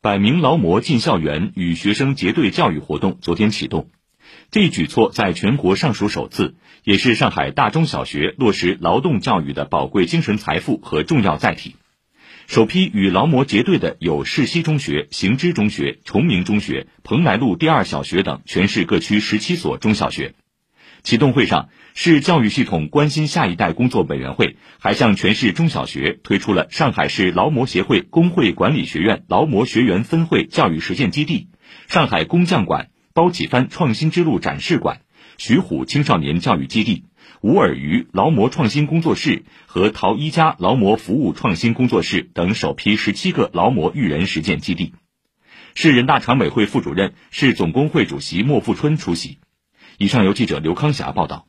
百名劳模进校园与学生结对教育活动昨天启动，这一举措在全国尚属首次，也是上海大中小学落实劳动教育的宝贵精神财富和重要载体。首批与劳模结对的有市西中学、行知中学、崇明中学、蓬莱路第二小学等全市各区十七所中小学。启动会上，市教育系统关心下一代工作委员会还向全市中小学推出了上海市劳模协会工会管理学院劳模学员分会教育实践基地、上海工匠馆、包启帆创新之路展示馆、徐虎青少年教育基地、吴尔余劳模创新工作室和陶一家劳模服务创新工作室等首批十七个劳模育人实践基地。市人大常委会副主任、市总工会主席莫富春出席。以上由记者刘康霞报道。